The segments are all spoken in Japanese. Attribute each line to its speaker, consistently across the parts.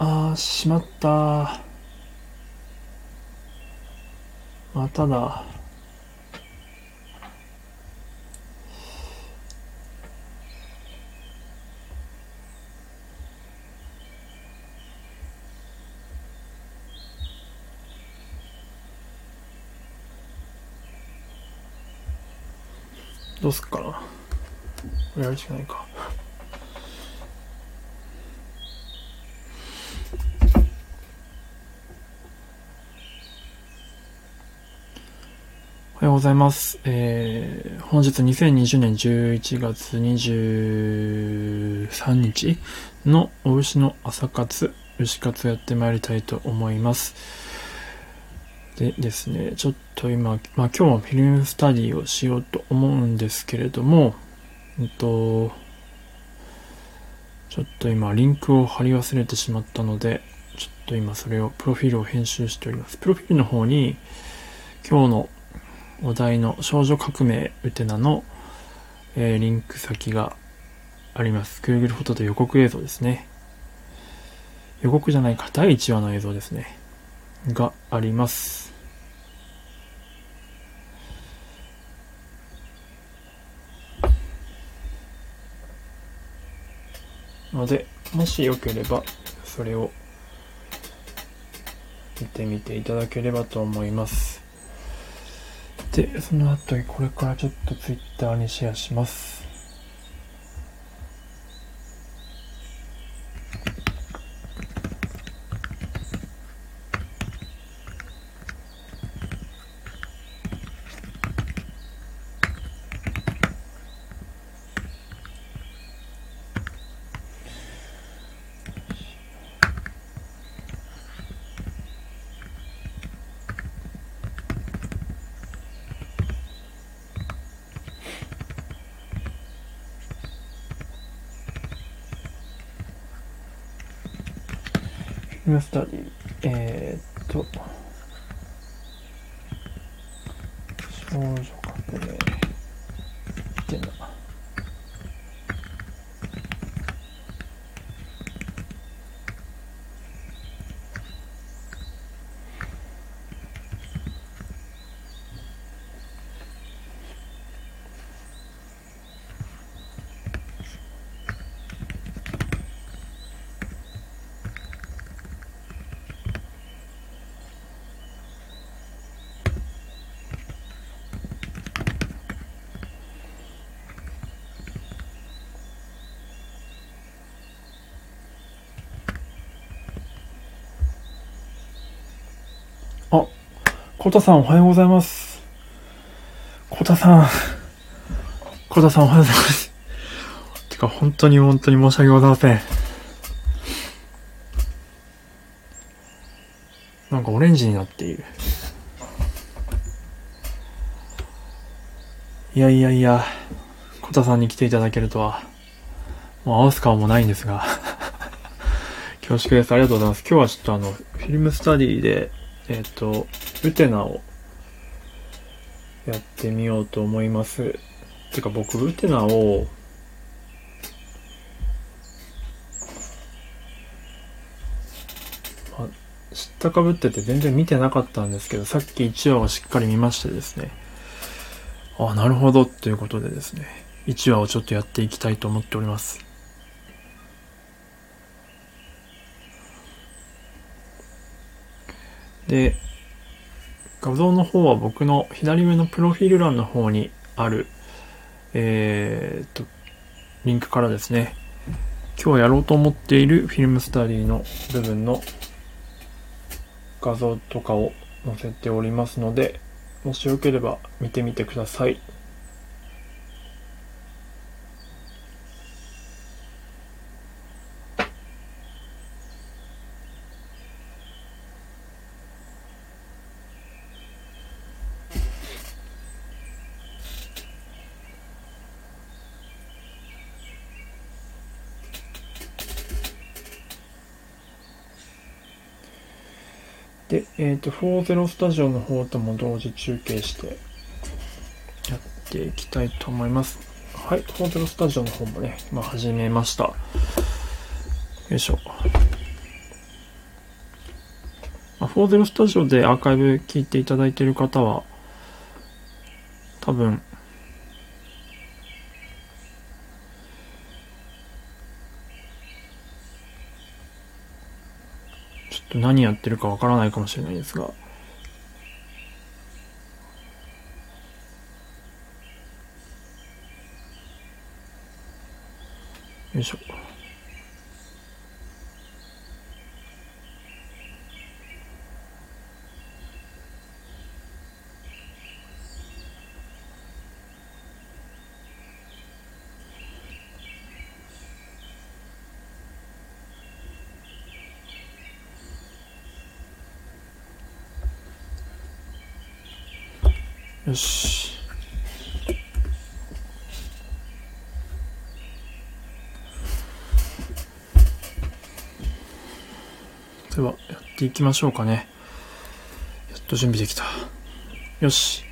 Speaker 1: あー、しまったまただ。どうすっかな。これやるしかないか。おはようございます。えー、本日2020年11月23日のお牛の朝活、牛活をやってまいりたいと思います。でですね、ちょっと今、まあ今日もフィルムスタディをしようと思うんですけれども、うんと、ちょっと今リンクを貼り忘れてしまったので、ちょっと今それを、プロフィールを編集しております。プロフィールの方に、今日のお題の少女革命ウテナの、えーリンク先があります。Google フォトと予告映像ですね。予告じゃないか、第1話の映像ですね。があります。ので、もしよければ、それを見てみていただければと思います。で、その後に、これからちょっと Twitter にシェアします。フィルムスタディ、えー、っと、少女革命ってな。あ、コタさんおはようございます。コタさん。コタさんおはようございます。てか、本当に本当に申し訳ございません。なんかオレンジになっている。いやいやいや、コタさんに来ていただけるとは、もう合わす顔もないんですが、恐縮です。ありがとうございます。今日はちょっとあの、フィルムスタディで、えっ、と、ウテナをやってみようと思います。てか僕、ウテナを、知ったかぶってて全然見てなかったんですけど、さっき1話をしっかり見ましてですね。あ、なるほど、ということでですね。1話をちょっとやっていきたいと思っております。で、画像の方は僕の左上のプロフィール欄の方にある、えーっと、リンクからですね、今日やろうと思っているフィルムスタディの部分の画像とかを載せておりますので、もしよければ見てみてください。と、40スタジオの方とも同時中継してやっていきたいと思います。はい、40スタジオの方もね、今始めました。よいしょ。40スタジオでアーカイブ聞いていただいている方は、多分、何やってるかわからないかもしれないですが、よいしょ。よし。では、やっていきましょうかね。やっと準備できた。よし。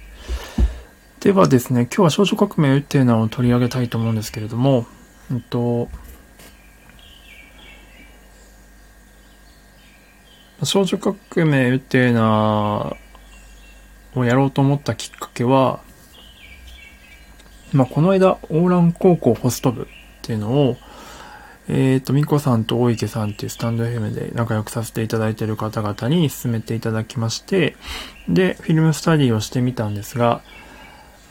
Speaker 1: ではですね、今日は少女革命っていうのを取り上げたいと思うんですけれども、うんと、少女革命っていうのをやろうと思ったきっかけけは、まあ、この間、オーラン高校ホスト部っていうのを、えっ、ー、と、ミコさんと大池さんっていうスタンド FM で仲良くさせていただいている方々に進めていただきまして、で、フィルムスタディをしてみたんですが、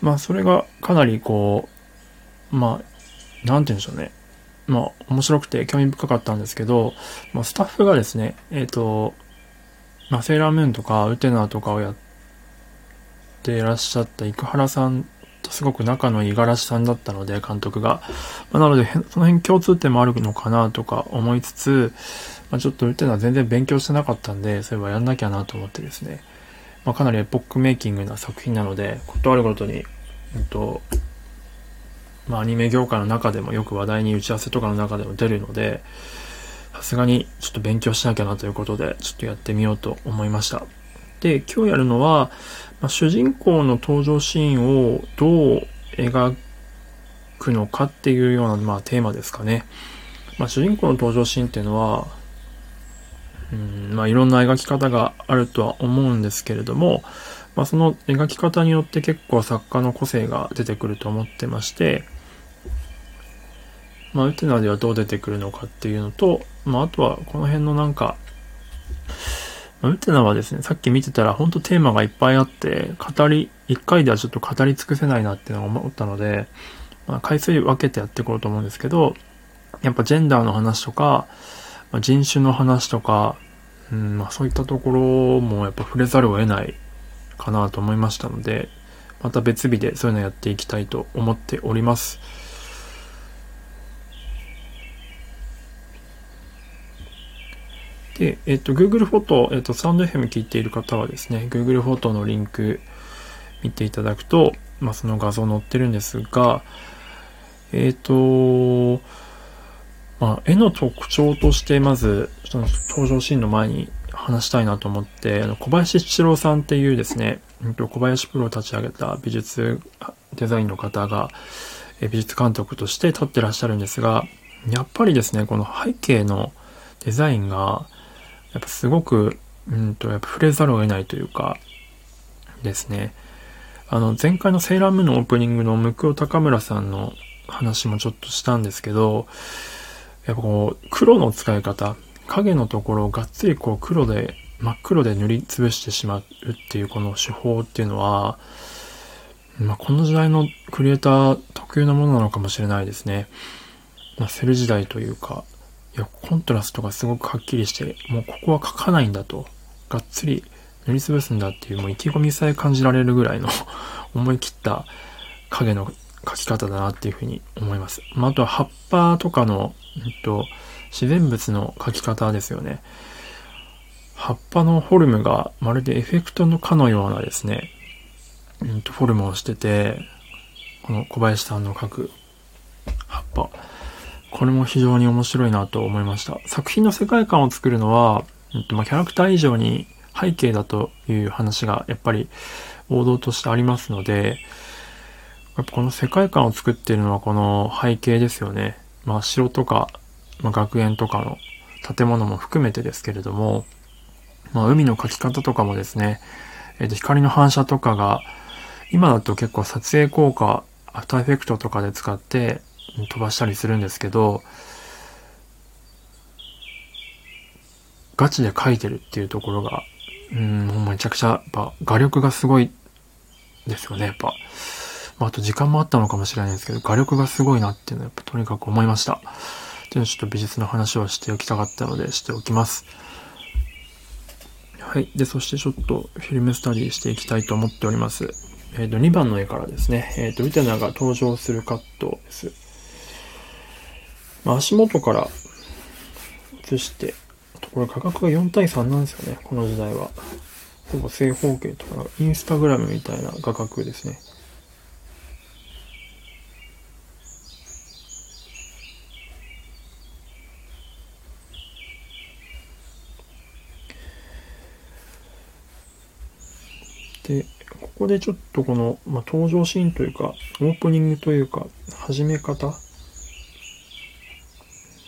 Speaker 1: まあ、それがかなりこう、まあ、なんて言うんでしょうね。まあ、面白くて興味深かったんですけど、まあ、スタッフがですね、えっ、ー、と、まあ、セーラームーンとかウテナーとかをやっていらっしゃった生原さんとすごく仲のいい五十嵐さんだったので、監督が。まあ、なので、その辺共通点もあるのかなとか思いつつ、まあ、ちょっとウテナー全然勉強してなかったんで、そういえばやんなきゃなと思ってですね。まあ、かなりエポックメイキングな作品なので、ことあるごとに、うんと、まあ、アニメ業界の中でもよく話題に打ち合わせとかの中でも出るので、さすがにちょっと勉強しなきゃなということで、ちょっとやってみようと思いました。で、今日やるのは、まあ、主人公の登場シーンをどう描くのかっていうような、まあ、テーマですかね。まあ、主人公の登場シーンっていうのは、うんまあ、いろんな描き方があるとは思うんですけれども、まあ、その描き方によって結構作家の個性が出てくると思ってまして、まあ、ウテナではどう出てくるのかっていうのと、まあ、あとはこの辺のなんか、ウテナはですね、さっき見てたら本当テーマがいっぱいあって、語り、一回ではちょっと語り尽くせないなっていうのを思ったので、まあ、回数分けてやっていこうと思うんですけど、やっぱジェンダーの話とか、まあ、人種の話とか、うんまあ、そういったところもやっぱ触れざるを得ないかなと思いましたので、また別日でそういうのやっていきたいと思っております。で、えっと、Google フォト、えっと、サンド FM 聞いている方はですね、Google フォトのリンク見ていただくと、まあ、その画像載ってるんですが、えっと、まあ、絵の特徴として、まず、その登場シーンの前に話したいなと思って、あの小林七郎さんっていうですね、小林プロを立ち上げた美術デザインの方が、美術監督として立ってらっしゃるんですが、やっぱりですね、この背景のデザインが、やっぱすごく、うんと、やっぱ触れざるを得ないというか、ですね。あの、前回のセーラームーンのオープニングの向尾高村さんの話もちょっとしたんですけど、やっぱこう、黒の使い方、影のところをがっつりこう黒で、真っ黒で塗りつぶしてしまうっていうこの手法っていうのは、まあ、この時代のクリエイター特有なものなのかもしれないですね。まあ、セル時代というか、いや、コントラストがすごくはっきりして、もうここは書かないんだと、がっつり塗りつぶすんだっていう、もう意気込みさえ感じられるぐらいの 思い切った影の描き方だなっていうふうに思います。まあ、あとは葉っぱとかの、えっと、自然物の描き方ですよね。葉っぱのフォルムがまるでエフェクトのかのようなですね、うんと、フォルムをしてて、この小林さんの描く葉っぱ。これも非常に面白いなと思いました。作品の世界観を作るのは、うんとまあ、キャラクター以上に背景だという話がやっぱり王道としてありますので、やっぱこの世界観を作っているのはこの背景ですよね。まあ城とかまあ、学園とかの建物も含めてですけれども、まあ、海の描き方とかもですね、えっ、と、光の反射とかが、今だと結構撮影効果、アフターエフェクトとかで使って飛ばしたりするんですけど、ガチで描いてるっていうところが、うん、もうめちゃくちゃ、やっぱ画力がすごいですよね、やっぱ。まあ、あと時間もあったのかもしれないですけど、画力がすごいなっていうのはやっぱとにかく思いました。でちょっと美術の話をしておきたかったのでしておきます。はい。で、そしてちょっとフィルムスタディしていきたいと思っております。えっ、ー、と、2番の絵からですね、えっ、ー、と、ウテナが登場するカットです。ま、足元から映して、これ価格が4対3なんですよね、この時代は。ほぼ正方形とか、インスタグラムみたいな画角ですね。で、ここでちょっとこの、まあ、登場シーンというか、オープニングというか、始め方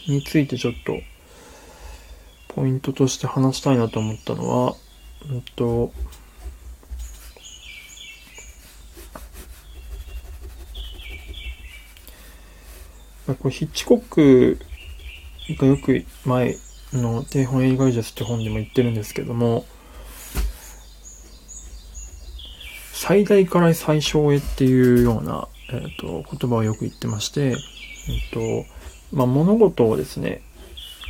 Speaker 1: についてちょっと、ポイントとして話したいなと思ったのは、うんと、これヒッチコックがよく前の低本映画技術って本でも言ってるんですけども、最大から最小へっていうような、えーと、言葉をよく言ってまして、えーとまあ、物事をですね、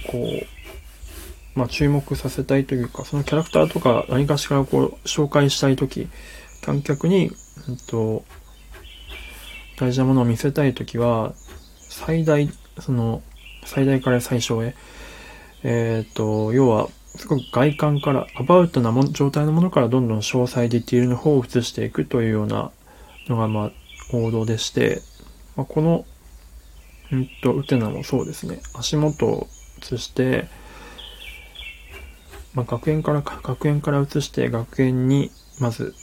Speaker 1: こう、まあ、注目させたいというか、そのキャラクターとか何かしらこう紹介したいとき、観客に、えーと、大事なものを見せたいときは、最大、その、最大から最小へ、えっ、ー、と、要は、すごく外観から、アバウトな状態のものからどんどん詳細ディティールの方を移していくというようなのが、まあ、王道でして、まあ、この、うんと、ウテナもそうですね。足元を移して、まあ、学園から、学園から移して、学園に、まず、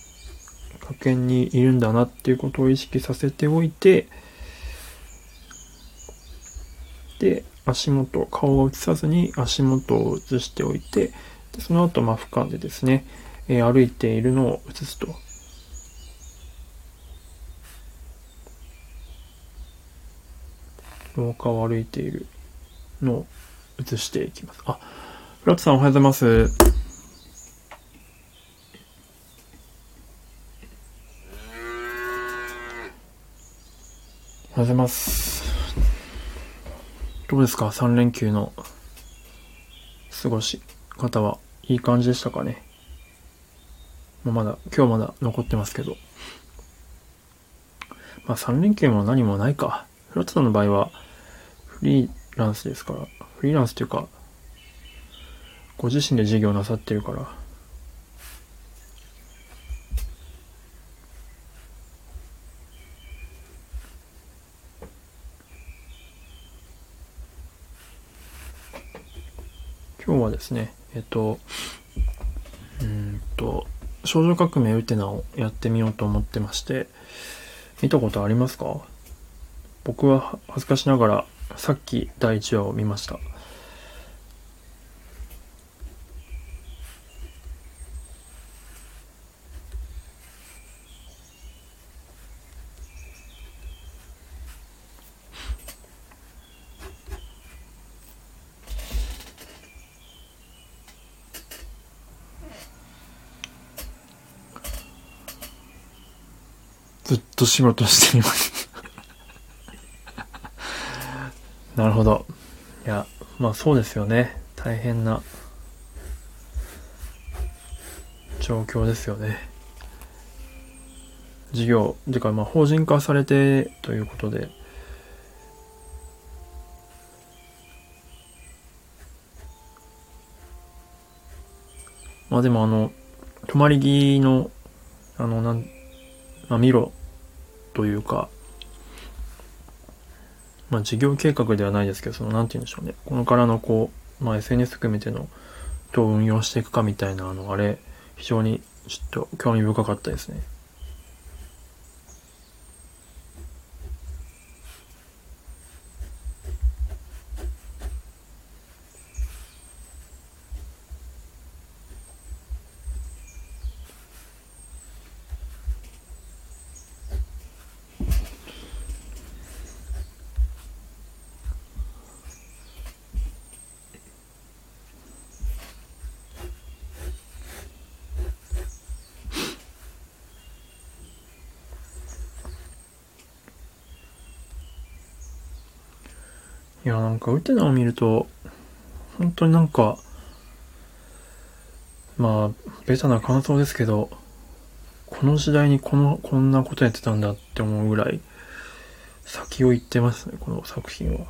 Speaker 1: 学園にいるんだなっていうことを意識させておいて、で、足元、顔を映さずに足元を映しておいて、でその後、まあ、俯瞰でですね、えー、歩いているのを映すと。廊下を歩いているのを映していきます。あ、フラットさんおはようございます。おはようございます。どうですか ?3 連休の過ごし方はいい感じでしたかね？まあ、まだ、今日まだ残ってますけど。まあ3連休も何もないか。フラットさんの場合はフリーランスですから、フリーランスっていうか、ご自身で事業なさってるから、今日はですね、えっと、うんと、少女革命ウテナをやってみようと思ってまして、見たことありますか？僕は恥ずかしながらさっき第1話を見ました。ずっと仕事していますなるほど。いや、まあそうですよね。大変な状況ですよね。事業、てかまあ法人化されてということで、まあでもあの、泊まり木の、あの、なん、まあ、見ろというか、まあ、事業計画ではないですけど、その、なんて言うんでしょうね。このからのこう、まあ、SNS 含めての、どう運用していくかみたいな、あの、あれ、非常にちょっと興味深かったですね。かウテナを見ると、本当になんか、まあ、ベタな感想ですけど、この時代にこの、こんなことやってたんだって思うぐらい、先を行ってますね、この作品は。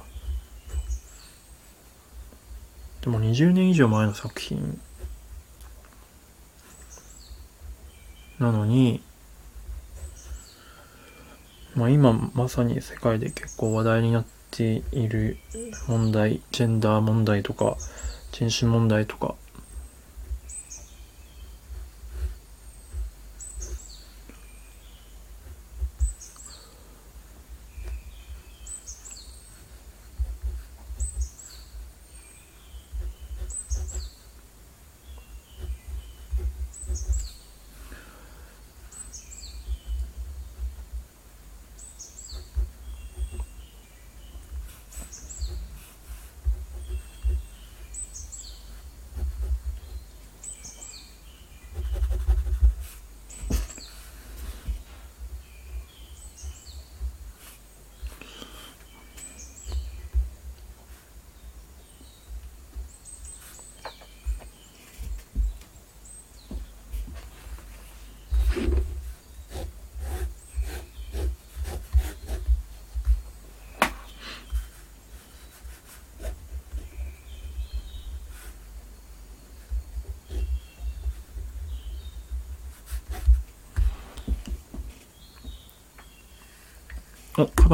Speaker 1: でも20年以上前の作品なのに、まあ今まさに世界で結構話題になってている問題、ジェンダー問題とか、人種問題とか、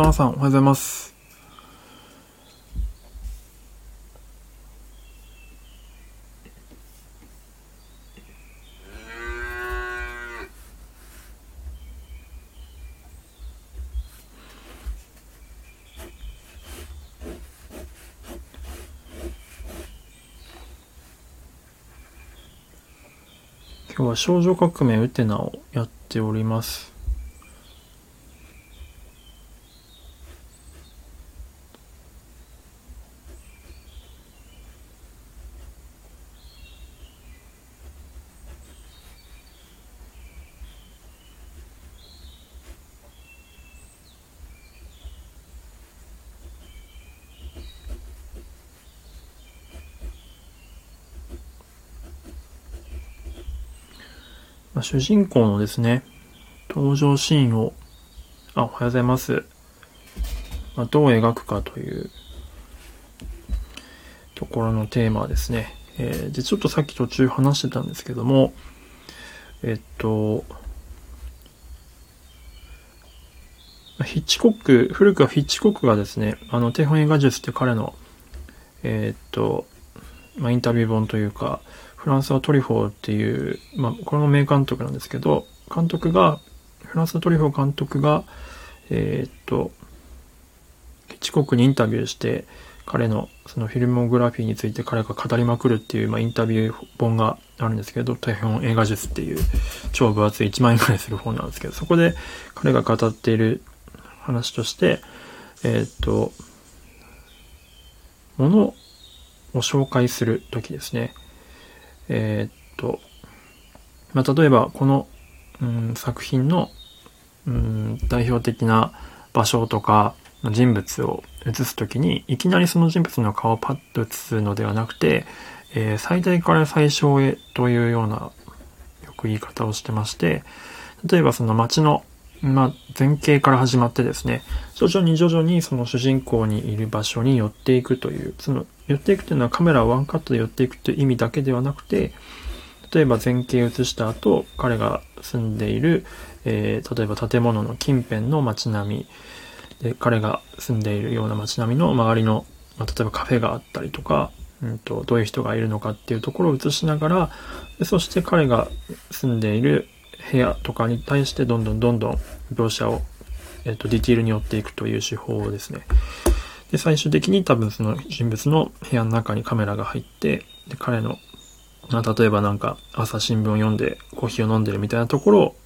Speaker 1: お、片野さん、おはようございます。今日は少女革命ウテナをやっております。主人公のですね、登場シーンを、あ、おはようございます。まあ、どう描くかというところのテーマですね。えー、で、ちょっとさっき途中話してたんですけども、えっと、ヒッチコック、古くはヒッチコックがですね、あの、手本映画術って彼の、えー、っと、まあ、インタビュー本というか、フランスはトリュフォーっていう、まあ、これも名監督なんですけど、監督が、フランスのトリュフォー監督が、えー、っと、ヒッチにインタビューして、彼のそのフィルモグラフィーについて彼が語りまくるっていう、まあ、インタビュー本があるんですけど、定本映画術っていう超分厚い1万円くらいする本なんですけど、そこで彼が語っている話として、えー、っと、ものを紹介するときですね。えー、っと、まあ、例えばこの、うん、作品の、うん、代表的な場所とか人物を映すときにいきなりその人物の顔をパッと映すのではなくて、えー、最大から最小へというようなよく言い方をしてまして例えばその街のまあ、前景から始まってですね、徐々に徐々にその主人公にいる場所に寄っていくという、その寄っていくというのはカメラをワンカットで寄っていくという意味だけではなくて、例えば前景を映した後、彼が住んでいる、えー、例えば建物の近辺の街並み、で、彼が住んでいるような街並みの周りの、まあ、例えばカフェがあったりとか、うんと、どういう人がいるのかっていうところを映しながら、そして彼が住んでいる部屋とかに対してどんどんどんどん描写を、えっ、と、ディティールに寄っていくという手法ですね。で、最終的に多分その人物の部屋の中にカメラが入って、で、彼の、ま、例えばなんか朝新聞を読んでコーヒーを飲んでるみたいなところを、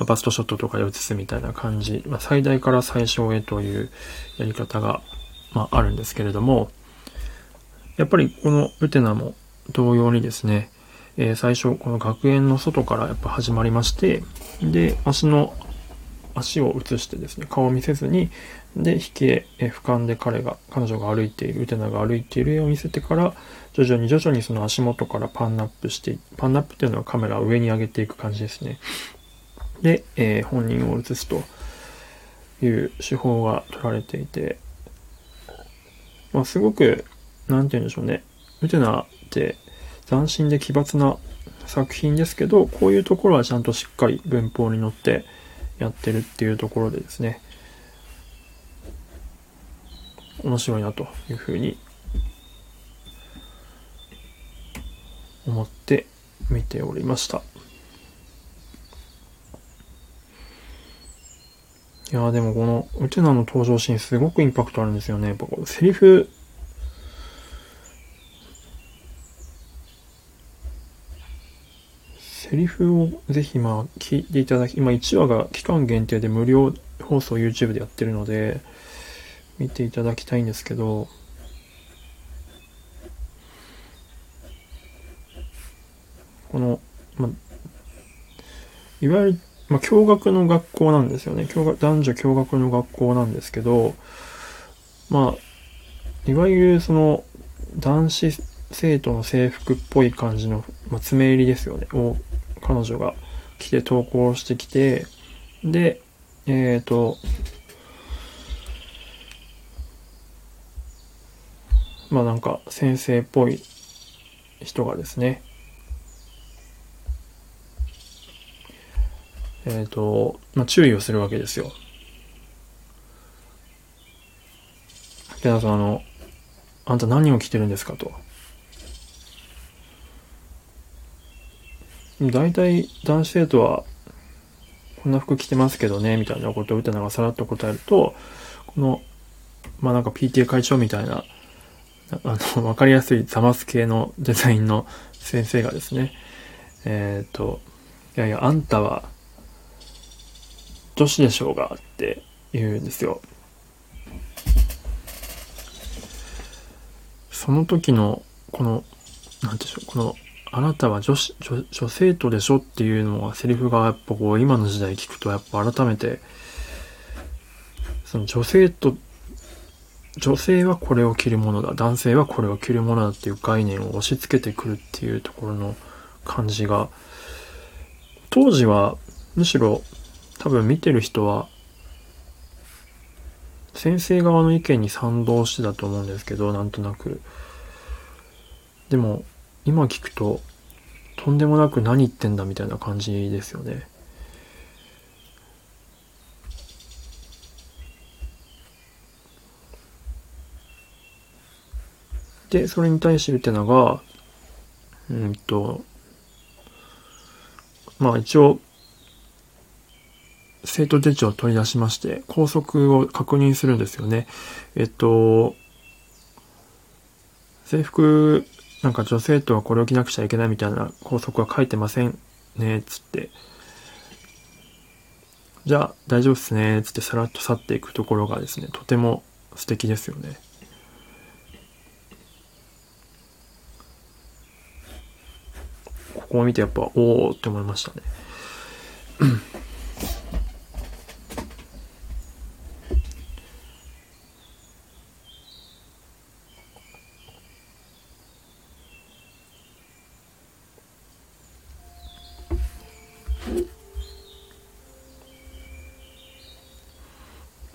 Speaker 1: ま、バストショットとかで映すみたいな感じ、まあ、最大から最小へというやり方が、まあ、あるんですけれども、やっぱりこのウテナも同様にですね、えー、最初、この学園の外からやっぱ始まりまして、で、足の足を映してですね、顔を見せずに、で、引き絵、俯瞰で彼が、彼女が歩いている、ウテナが歩いている絵を見せてから、徐々に徐々にその足元からパンナップして、パンナップっていうのはカメラを上に上げていく感じですね。で、えー、本人を映すという手法が取られていて、まあ、すごく、なんて言うんでしょうね。ウテナって斬新で奇抜な作品ですけど、こういうところはちゃんとしっかり文法に乗ってやってるっていうところでですね、面白いなというふうに思って見ておりました。いやでもこのウテナの登場シーンすごくインパクトあるんですよね。やっぱこうセリフセリフをぜひまあ聞いていただき、今1話が期間限定で無料放送 YouTube でやってるので、見ていただきたいんですけど、この、まあ、いわゆる、まあ、共学の学校なんですよね。共学男女共学の学校なんですけど、まあ、いわゆるその、男子生徒の制服っぽい感じの、まあ、爪入りですよね。を彼女が来て投稿してきて、で、えっ、ー、と、まあなんか先生っぽい人がですね、えっ、ー、と、まあ注意をするわけですよ。で、さん、あの、あんた何を着てるんですかと。大体男子生徒はこんな服着てますけどね、みたいなことを歌がさらっと答えると、この、まあなんか PTA 会長みたいな、あの、わかりやすいザマス系のデザインの先生がですね、えっ、ー、と、いやいや、あんたは女子でしょうがって言うんですよ。その時の、この、なんでしょう、このあなたは女子女、女生徒でしょっていうのがセリフがやっぱこう今の時代聞くとやっぱ改めてその女性と女性はこれを着るものだ男性はこれを着るものだっていう概念を押し付けてくるっていうところの感じが当時はむしろ多分見てる人は先生側の意見に賛同してたと思うんですけどなんとなく。でも今聞くととんでもなく何言ってんだみたいな感じですよね。で、それに対してるってのが、うんと、まあ一応、生徒手帳を取り出しまして、校則を確認するんですよね。えっと、制服なんか女性とはこれを着なくちゃいけないみたいな校則は書いてませんね、つって。じゃあ大丈夫っすね、つってさらっと去っていくところがですね、とても素敵ですよね。ここを見てやっぱ、おおって思いましたね。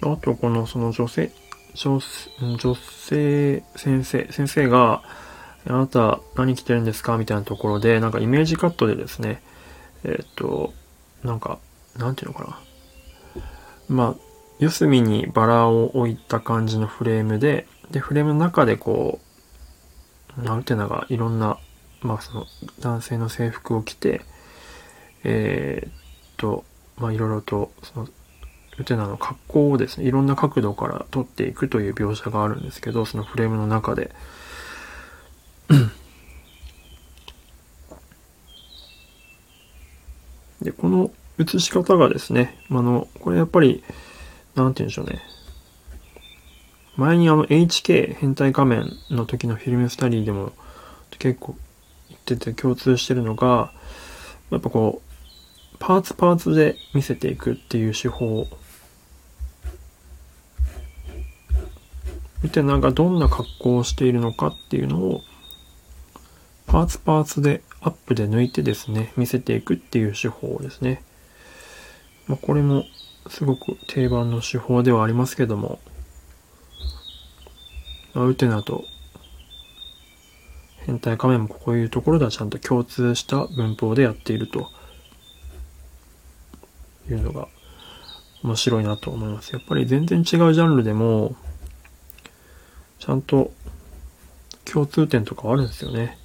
Speaker 1: あと、この、その女性、女女性先生、先生が、あなた何着てるんですか？みたいなところで、なんかイメージカットでですね、えっ、と、なんか、なんていうのかな？まあ、四隅にバラを置いた感じのフレームで、で、フレームの中でこう、なんていうのがいろんな、まあその男性の制服を着て、えー、っと、まあいろいろと、そのウテナの格好をですね、いろんな角度から撮っていくという描写があるんですけど、そのフレームの中で。で、この映し方がですね、あの、これやっぱり、なんて言うんでしょうね。前にあの HK 変態仮面の時のフィルムスタディでも結構言ってて共通してるのが、やっぱこう、パーツパーツで見せていくっていう手法見てなんかどんな格好をしているのかっていうのをパーツパーツでアップで抜いてですね、見せていくっていう手法ですね。まあ、これもすごく定番の手法ではありますけども、まあ、ウテナと変態仮面もこういうところではちゃんと共通した文法でやっているというのが面白いなと思います。やっぱり全然違うジャンルでも、ちゃんと共通点とかあるんですよね。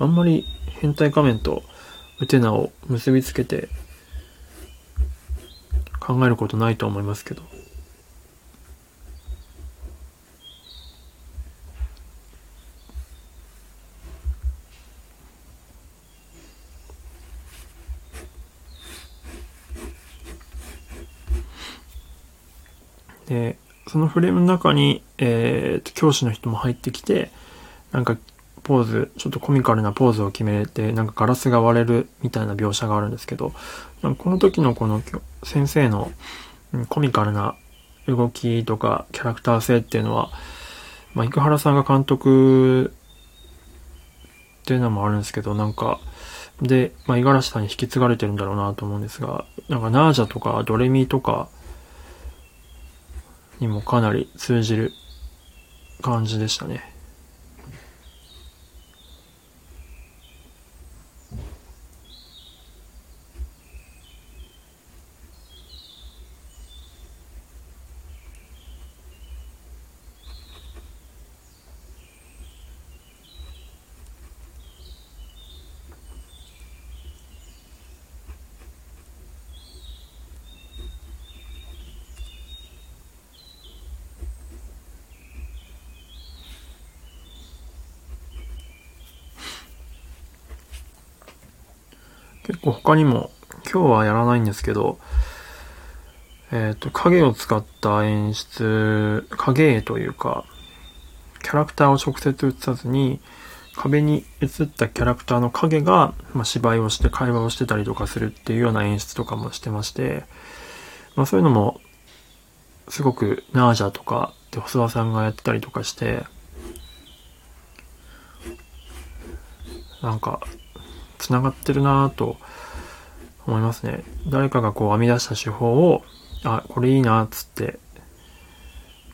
Speaker 1: あんまり変態仮面とウテナを結びつけて考えることないと思いますけど。で、そのフレームの中に、えー、教師の人も入ってきて、なんかポーズ、ちょっとコミカルなポーズを決めて、なんかガラスが割れるみたいな描写があるんですけど、この時のこの先生のコミカルな動きとかキャラクター性っていうのは、まあ、生原さんが監督っていうのもあるんですけど、なんか、で、まあ、五十嵐さんに引き継がれてるんだろうなと思うんですが、なんかナージャとかドレミとかにもかなり通じる感じでしたね。結構他にも、今日はやらないんですけど、えっ、ー、と、影を使った演出、影絵というか、キャラクターを直接映さずに、壁に映ったキャラクターの影が、まあ、芝居をして会話をしてたりとかするっていうような演出とかもしてまして、まあそういうのも、すごくナージャとかで細田さんがやってたりとかして、なんか繋がってるなぁと思いますね。誰かがこう編み出した手法を、あ、これいいなっつって、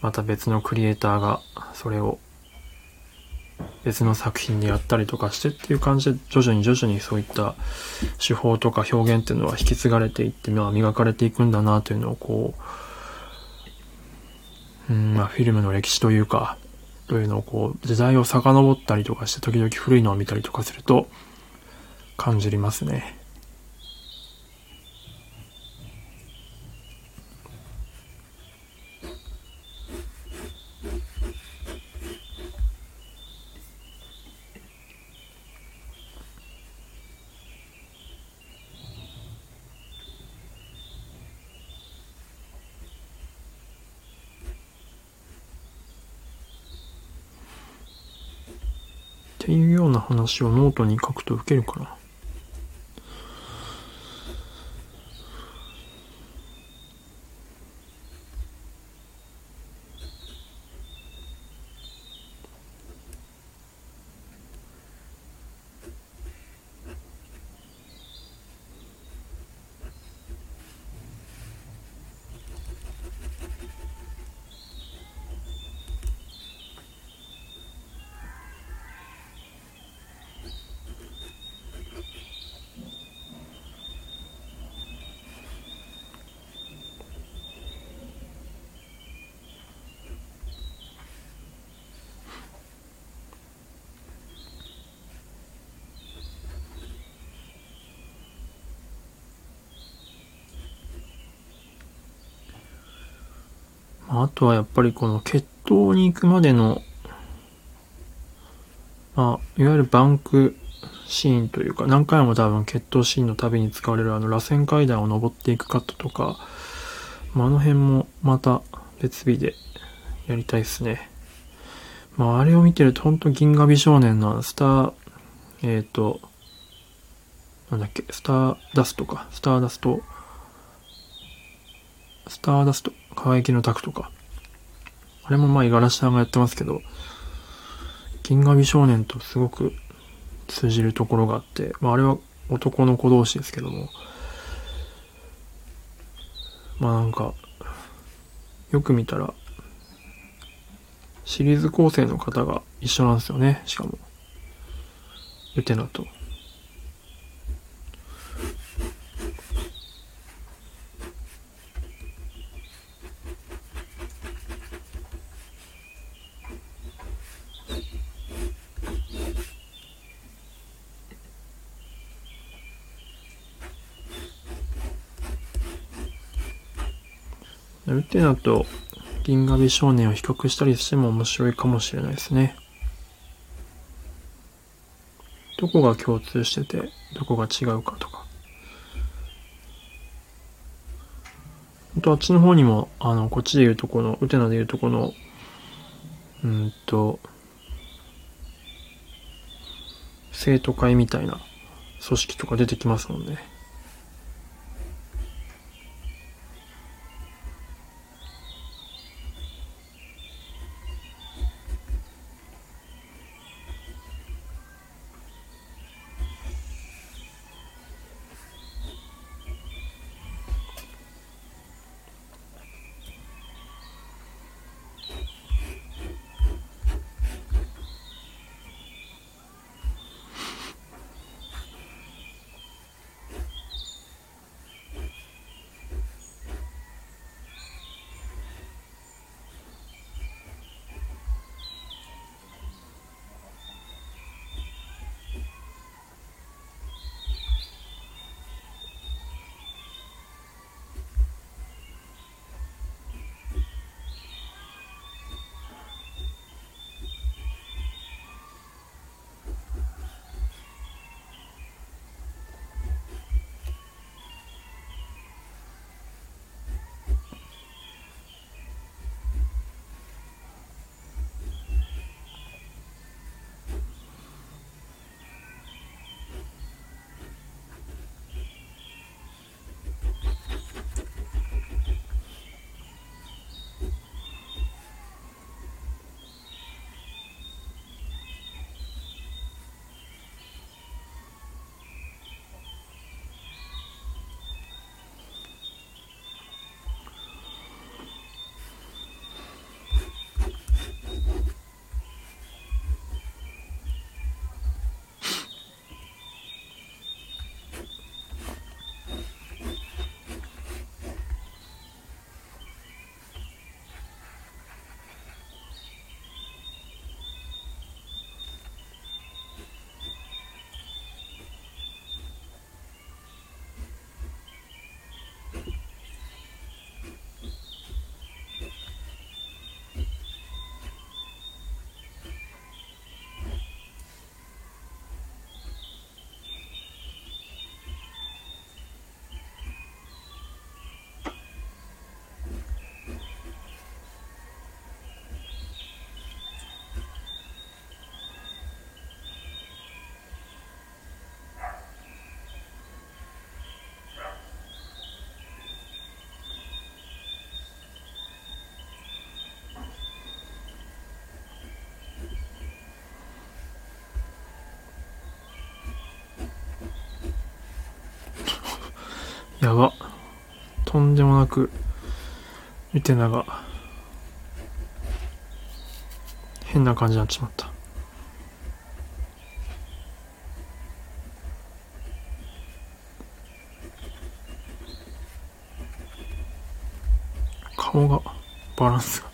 Speaker 1: また別のクリエイターがそれを別の作品でやったりとかしてっていう感じで徐々に徐々にそういった手法とか表現っていうのは引き継がれていって、まあ磨かれていくんだなというのをこう、うん、まあフィルムの歴史というか、というのをこう時代を遡ったりとかして時々古いのを見たりとかすると、感じりますね。っていうような話をノートに書くと受けるかな。あとはやっぱりこの決闘に行くまでの、まあ、いわゆるバンクシーンというか、何回も多分決闘シーンのたびに使われるあの螺旋階段を登っていくカットとか、まあ、あの辺もまた別日でやりたいですね。まあ、あれを見てると、ほんと銀河美少年のスター、えっ、ー、と、なんだっけ、スターダストか、スターダスト、スターダスト、輝きのタクとか、あれもまあ、五十嵐さんがやってますけど、銀河美少年とすごく通じるところがあって、まあ、あれは男の子同士ですけども、まあなんか、よく見たら、シリーズ構成の方が一緒なんですよね、しかも。ウテナと。ウテナと銀河美少年を比較したりしても面白いかもしれないですね。どこが共通してて、どこが違うかとか。あとあっちの方にも、あの、こっちでいうとこの、ウテナでいうとこの、うんと、生徒会みたいな組織とか出てきますもんね。やば。とんでもなく、ユテナが、変な感じになっちまった。顔が、バランスが。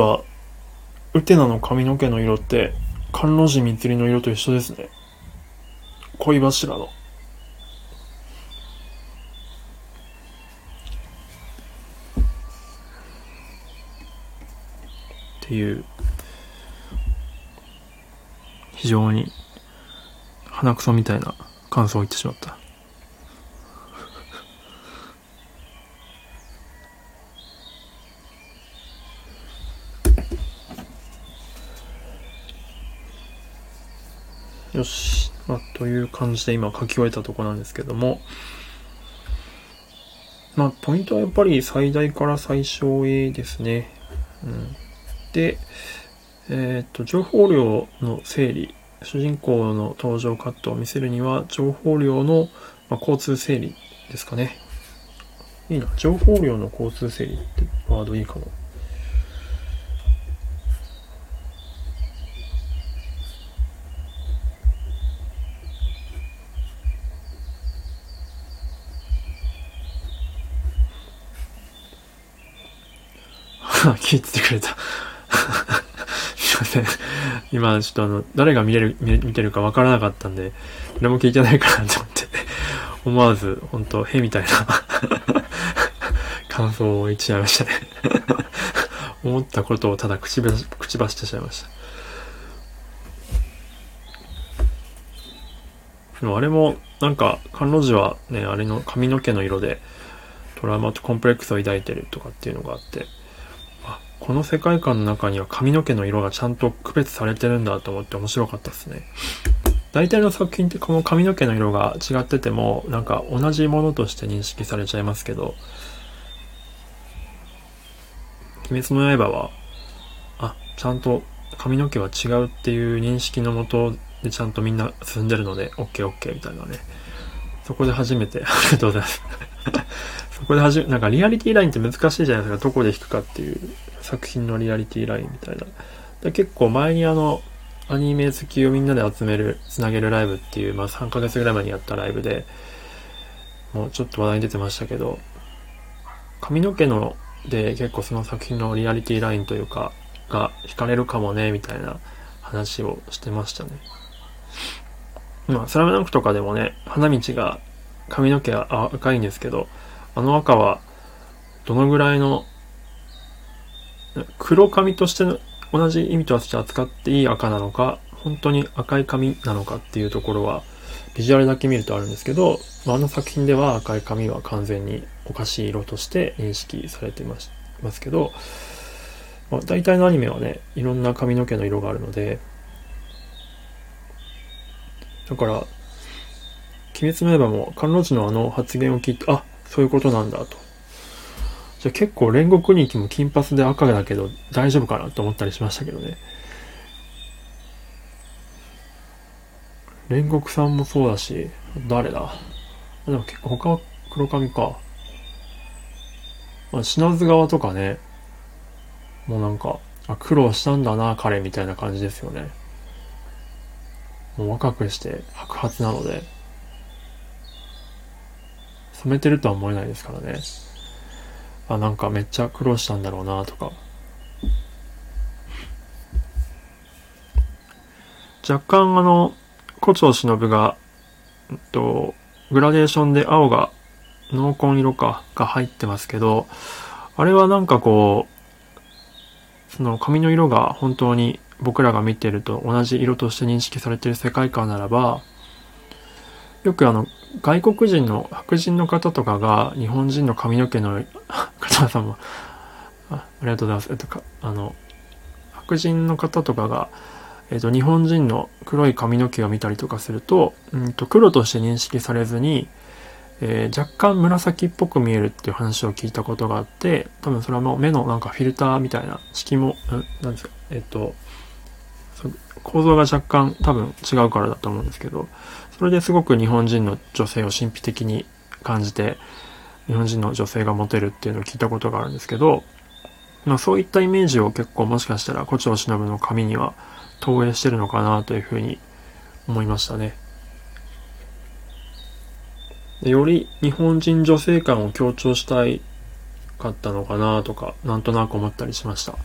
Speaker 1: ば、ウテナの髪の毛の色って、甘露寺みつりの色と一緒ですね。恋柱の。っていう、非常に鼻くそみたいな感想を言ってしまった。よし。まあ、という感じで今書き終えたとこなんですけども、まあ、ポイントはやっぱり最大から最小へですね。うん。で、えっ、と、情報量の整理、主人公の登場カットを見せるには、情報量の、まあ、交通整理ですかね。いいな。情報量の交通整理ってワードいいかも。聞いててくれた。すいません。今、ちょっとあの、誰が見れる、見てるかわからなかったんで、誰も聞いてないかなと思って、思わず、本当へみたいな。感想を言っちゃいましたね。思ったことをただ口ば口ばしてしまいました。あれも、なんか、彼女はね、あれの髪の毛の色で、トラウマとコンプレックスを抱いてるとかっていうのがあって、この世界観の中には髪の毛の色がちゃんと区別されてるんだと思って面白かったですね。大体の作品ってこの髪の毛の色が違ってても、なんか同じものとして認識されちゃいますけど、鬼滅の刃は、あ、ちゃんと髪の毛は違うっていう認識のもとでちゃんとみんな進んでるので、オッケーオッケーみたいなね。そこで初めて、ありがとうございます。そこで初め、なんかリアリティラインって難しいじゃないですか。どこで弾くかっていう作品のリアリティラインみたいな。で結構前にあの、アニメ好きをみんなで集める、つなげるライブっていう、まあ3ヶ月ぐらい前にやったライブで、もうちょっと話題に出てましたけど、髪の毛ので結構その作品のリアリティラインというか、が惹かれるかもね、みたいな話をしてましたね。まあ、スラムダンクとかでもね、花道が髪の毛は赤いんですけど、あの赤はどのぐらいの黒髪としての同じ意味として扱っていい赤なのか、本当に赤い髪なのかっていうところは、ビジュアルだけ見るとあるんですけど、あの作品では赤い髪は完全におかしい色として認識されてますますけど、まあ、大体のアニメはね、いろんな髪の毛の色があるので、だから、鬼滅の刃も、関路寺のあの発言を聞いて、あ、そういうことなんだと。じゃあ結構煉獄人気も金髪で赤だけど大丈夫かなと思ったりしましたけどね。煉獄さんもそうだし、誰だ？でも結構他は黒髪か。まあ、品津川とかね、もうなんか、あ、苦労したんだな、彼みたいな感じですよね。もう若くして白髪なので、染めてるとは思えないですからね。あ、なんかめっちゃ苦労したんだろうなとか。若干あの、胡蝶忍が、えっと、グラデーションで青が、濃紺色か、が入ってますけど、あれはなんかこう、その髪の色が本当に僕らが見てると同じ色として認識されてる世界観ならば、よくあの、外国人の白人の方とかが日本人の髪の毛の、方さんもあ、ありがとうございます。えっと、かあの、白人の方とかが、えっと、日本人の黒い髪の毛を見たりとかすると、うんと黒として認識されずに、えー、若干紫っぽく見えるっていう話を聞いたことがあって、多分それはもう目のなんかフィルターみたいな色も、なんですか、えっと、構造が若干多分違うからだと思うんですけど、それですごく日本人の女性を神秘的に感じて、日本人の女性がモテるっていうのを聞いたことがあるんですけど、まあそういったイメージを結構もしかしたら胡蝶忍の髪には投影してるのかなというふうに思いましたね。より日本人女性感を強調したいかったのかなとか、なんとなく思ったりしました。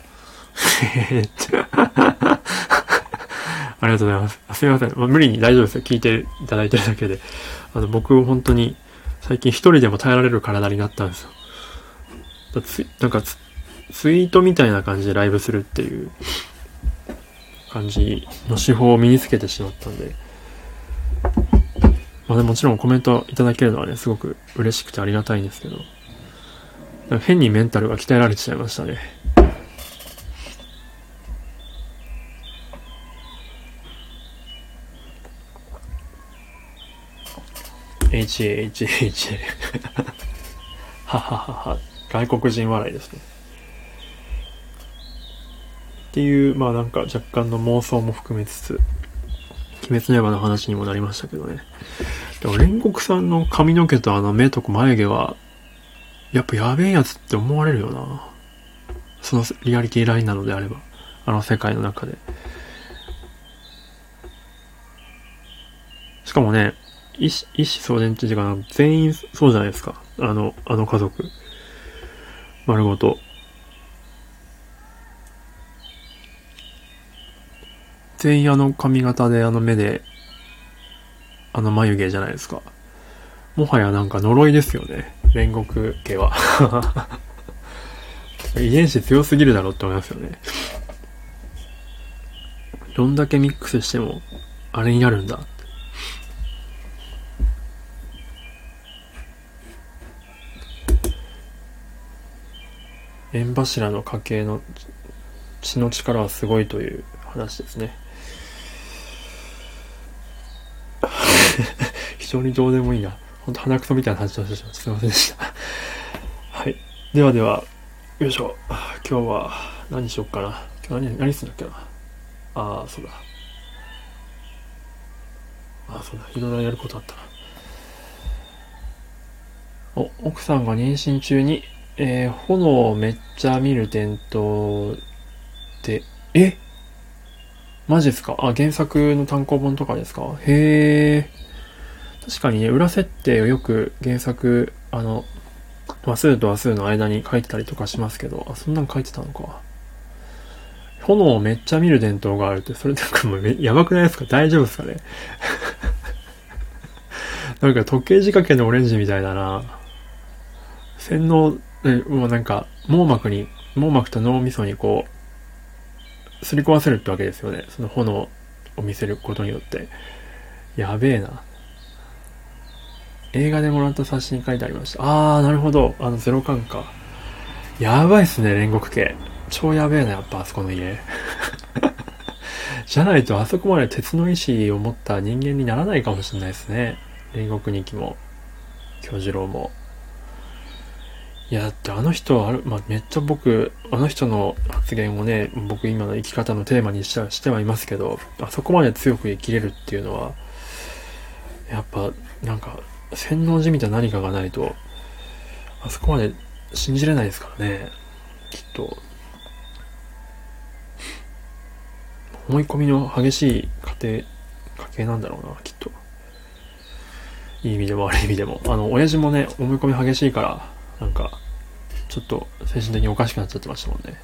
Speaker 1: ありがとうございます。すみません。まあ、無理に大丈夫ですよ。聞いていただいてるだけで。あの、僕、本当に、最近一人でも耐えられる体になったんですよ。つなんかツ、イートみたいな感じでライブするっていう感じの手法を身につけてしまったんで。まあ、もちろんコメントいただけるのはね、すごく嬉しくてありがたいんですけど。変にメンタルが鍛えられちゃいましたね。HAHA はははは。外国人笑いですね。っていう、まあなんか若干の妄想も含めつつ、鬼滅の刃の話にもなりましたけどね。でも煉獄さんの髪の毛とあの目とか眉毛は、やっぱやべえやつって思われるよな。そのリアリティラインなのであれば。あの世界の中で。しかもね、医師、医師総伝っていうか、全員そうじゃないですか。あの、あの家族。丸ごと。全員あの髪型であの目で、あの眉毛じゃないですか。もはやなんか呪いですよね。煉獄家は。遺伝子強すぎるだろうって思いますよね。どんだけミックスしても、あれになるんだ。縁柱の家系の血の力はすごいという話ですね。非常にどうでもいいな。ほんと鼻くそみたいな話をしてしまってすいませんでした。はい。ではでは、よいしょ。今日は何しよっかな。今日何、何するんだっけな。ああ、そうだ。ああ、そうだ。いろいろやることあったな。お、奥さんが妊娠中にえー、炎をめっちゃ見る伝統で、え？マジですか？あ、原作の単行本とかですか？へえ。確かにね、裏設定をよく原作、あの、和数と和数の間に書いてたりとかしますけど、あ、そんなん書いてたのか。炎をめっちゃ見る伝統があるって、それなんかもうやばくないですか？大丈夫ですかね？なんか時計仕掛けのオレンジみたいだな。洗脳で、もうなんか、網膜に、網膜と脳みそにこう、すり込ませるってわけですよね。その炎を見せることによって。やべえな。映画でもらった冊子に書いてありました。あー、なるほど。あの、ゼロ感か。やばいっすね、煉獄系。超やべえな、やっぱあそこの家。じゃないとあそこまで鉄の意志を持った人間にならないかもしれないですね。煉獄日記も、京次郎も。いや、だってあの人はある、まあ、めっちゃ僕、あの人の発言をね、僕今の生き方のテーマにしてしてはいますけど、あそこまで強く生きれるっていうのは、やっぱ、なんか、洗脳じみた何かがないと、あそこまで信じれないですからね、きっと。思い込みの激しい家庭、家系なんだろうな、きっと。いい意味でも悪い意味でも。あの、親父もね、思い込み激しいから、なんか、ちょっと精神的におかしくなっちゃってましたもんね。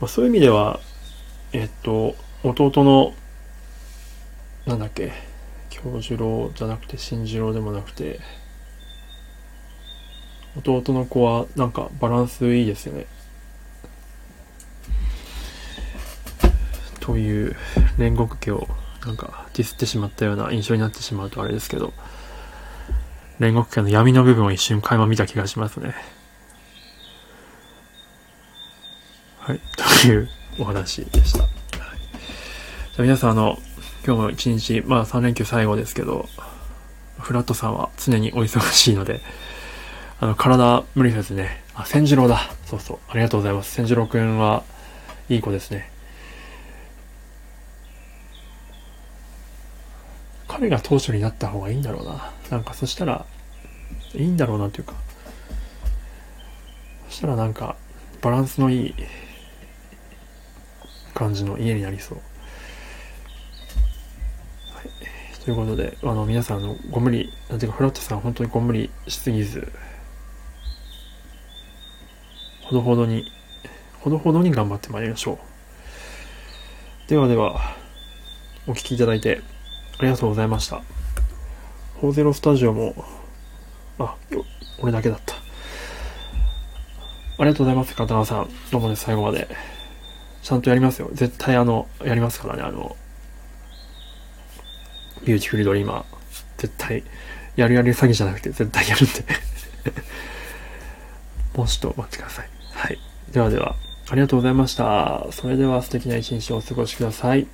Speaker 1: まあ、そういう意味では、えっと、弟の、なんだっけ、京次郎じゃなくて新次郎でもなくて、弟の子はなんかバランスいいですよね。という煉獄家をなんかディスってしまったような印象になってしまうとあれですけど、煉獄家の闇の部分を一瞬垣間見た気がしますね。はい、というお話でした。じゃあ皆さん、あの、今日も一日、まあ3連休最後ですけど、フラットさんは常にお忙しいので、あの、体無理せずね、あ、千次郎だ。そうそう。ありがとうございます。千次郎くんはいい子ですね。彼が当初になった方がいいんだろうな。なんかそしたら、いいんだろうなというか、そしたらなんか、バランスのいい感じの家になりそう。はい。ということで、あの、皆さん、の、ご無理、なんていうか、フラットさん、本当にご無理しすぎず、ほどほどに、ほどほどに頑張ってまいりましょう。ではでは、お聞きいただいてありがとうございました。ホーゼロスタジオも、あ、俺だけだった。ありがとうございます、片川さん。どうもね、最後まで。ちゃんとやりますよ。絶対あの、やりますからね、あの、ビューティフルドリーマー。絶対、やるやる詐欺じゃなくて、絶対やるんで もうちょっとお待ちください。はい。ではでは、ありがとうございました。それでは素敵な一日をお過ごしください。